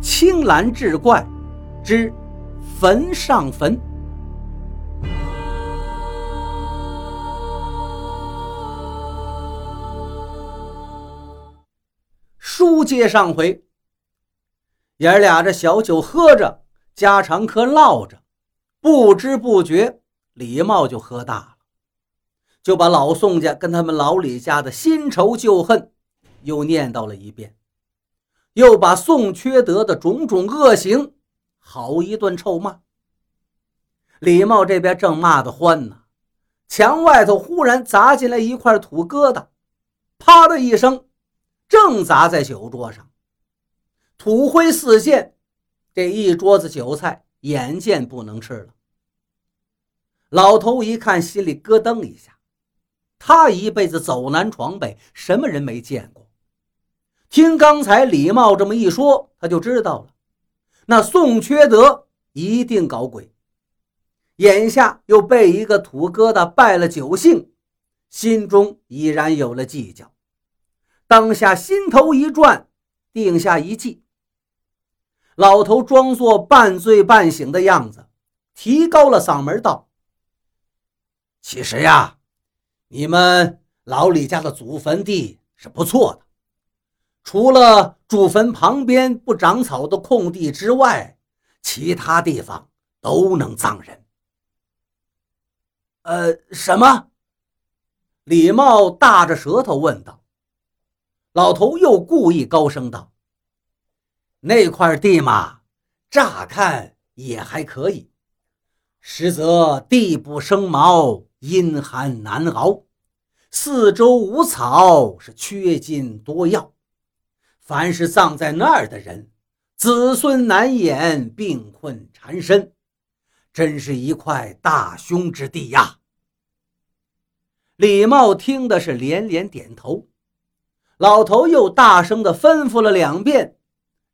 青蓝志怪之坟上坟。书接上回，爷儿俩这小酒喝着，家常嗑唠着，不知不觉李茂就喝大了，就把老宋家跟他们老李家的新仇旧恨又念叨了一遍。又把宋缺德的种种恶行好一顿臭骂。李茂这边正骂得欢呢，墙外头忽然砸进来一块土疙瘩，啪的一声，正砸在酒桌上，土灰四溅，这一桌子酒菜眼见不能吃了。老头一看，心里咯噔一下，他一辈子走南闯北，什么人没见过？听刚才李茂这么一说，他就知道了，那宋缺德一定搞鬼。眼下又被一个土疙瘩败了酒兴，心中已然有了计较。当下心头一转，定下一计。老头装作半醉半醒的样子，提高了嗓门道：“其实呀，你们老李家的祖坟地是不错的。”除了祖坟旁边不长草的空地之外，其他地方都能葬人。呃，什么？李茂大着舌头问道。老头又故意高声道：“那块地嘛，乍看也还可以，实则地不生毛，阴寒难熬，四周无草，是缺金多药。”凡是葬在那儿的人，子孙难言，病困缠身，真是一块大凶之地呀！李茂听的是连连点头，老头又大声的吩咐了两遍，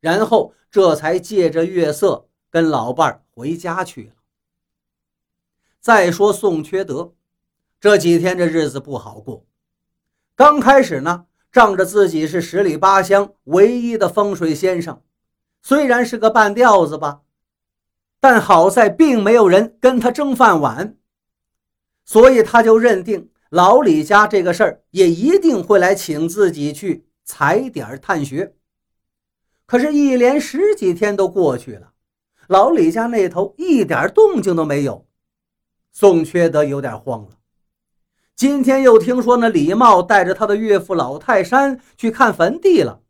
然后这才借着月色跟老伴儿回家去了。再说宋缺德，这几天这日子不好过，刚开始呢。仗着自己是十里八乡唯一的风水先生，虽然是个半吊子吧，但好在并没有人跟他争饭碗，所以他就认定老李家这个事儿也一定会来请自己去踩点探穴。可是，一连十几天都过去了，老李家那头一点动静都没有，宋缺德有点慌了。今天又听说那李茂带着他的岳父老泰山去看坟地了，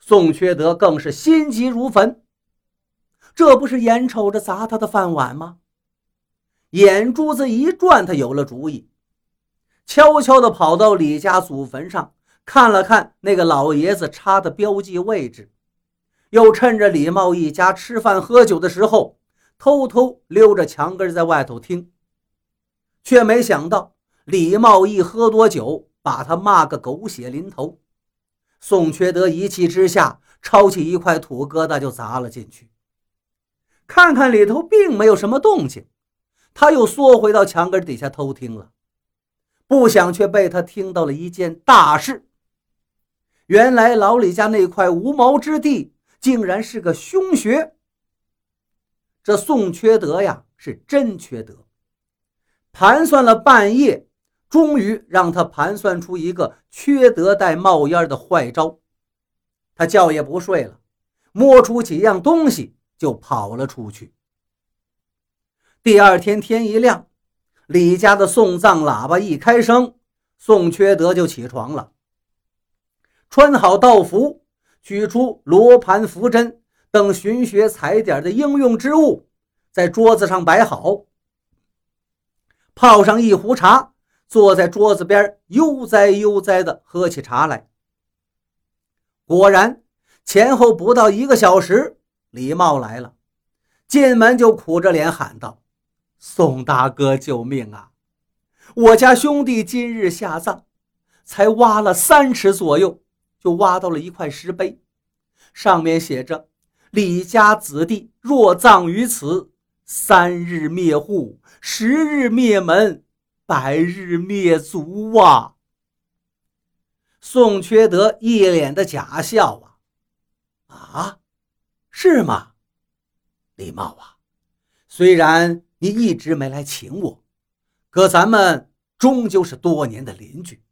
宋缺德更是心急如焚。这不是眼瞅着砸他的饭碗吗？眼珠子一转，他有了主意，悄悄地跑到李家祖坟上看了看那个老爷子插的标记位置，又趁着李茂一家吃饭喝酒的时候，偷偷溜着墙根在外头听，却没想到。李茂一喝多酒，把他骂个狗血淋头。宋缺德一气之下，抄起一块土疙瘩就砸了进去。看看里头并没有什么动静，他又缩回到墙根底下偷听了。不想却被他听到了一件大事。原来老李家那块无毛之地，竟然是个凶穴。这宋缺德呀，是真缺德，盘算了半夜。终于让他盘算出一个缺德带冒烟的坏招，他觉也不睡了，摸出几样东西就跑了出去。第二天天一亮，李家的送葬喇叭一开声，宋缺德就起床了，穿好道服，取出罗盘、符针等寻穴踩点的应用之物，在桌子上摆好，泡上一壶茶。坐在桌子边，悠哉悠哉地喝起茶来。果然，前后不到一个小时，李茂来了，进门就苦着脸喊道：“宋大哥，救命啊！我家兄弟今日下葬，才挖了三尺左右，就挖到了一块石碑，上面写着：‘李家子弟若葬于此，三日灭户，十日灭门。’”百日灭族啊！宋缺德一脸的假笑啊！啊，是吗？李茂啊，虽然你一直没来请我，可咱们终究是多年的邻居，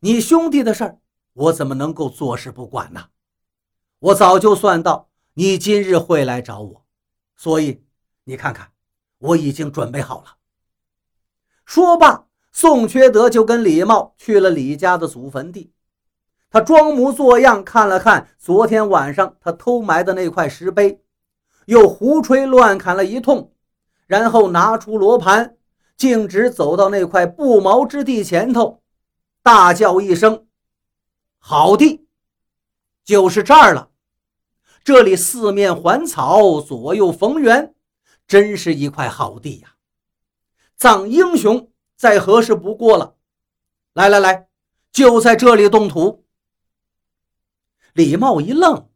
你兄弟的事儿，我怎么能够坐视不管呢？我早就算到你今日会来找我，所以你看看，我已经准备好了。说罢，宋缺德就跟李茂去了李家的祖坟地。他装模作样看了看昨天晚上他偷埋的那块石碑，又胡吹乱砍了一通，然后拿出罗盘，径直走到那块不毛之地前头，大叫一声：“好地，就是这儿了！这里四面环草，左右逢源，真是一块好地呀！葬英雄再合适不过了。来来来，就在这里动土。”李茂一愣，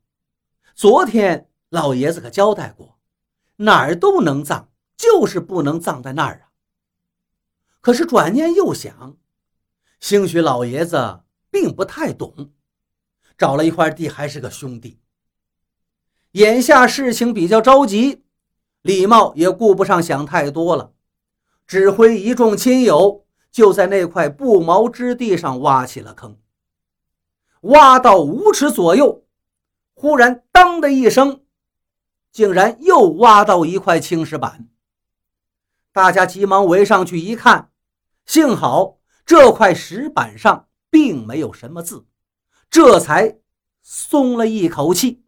昨天老爷子可交代过，哪儿都能葬，就是不能葬在那儿啊。可是转念又想，兴许老爷子并不太懂，找了一块地还是个兄弟。眼下事情比较着急，李茂也顾不上想太多了，指挥一众亲友就在那块不毛之地上挖起了坑。挖到五尺左右，忽然“当”的一声，竟然又挖到一块青石板。大家急忙围上去一看，幸好这块石板上并没有什么字，这才松了一口气。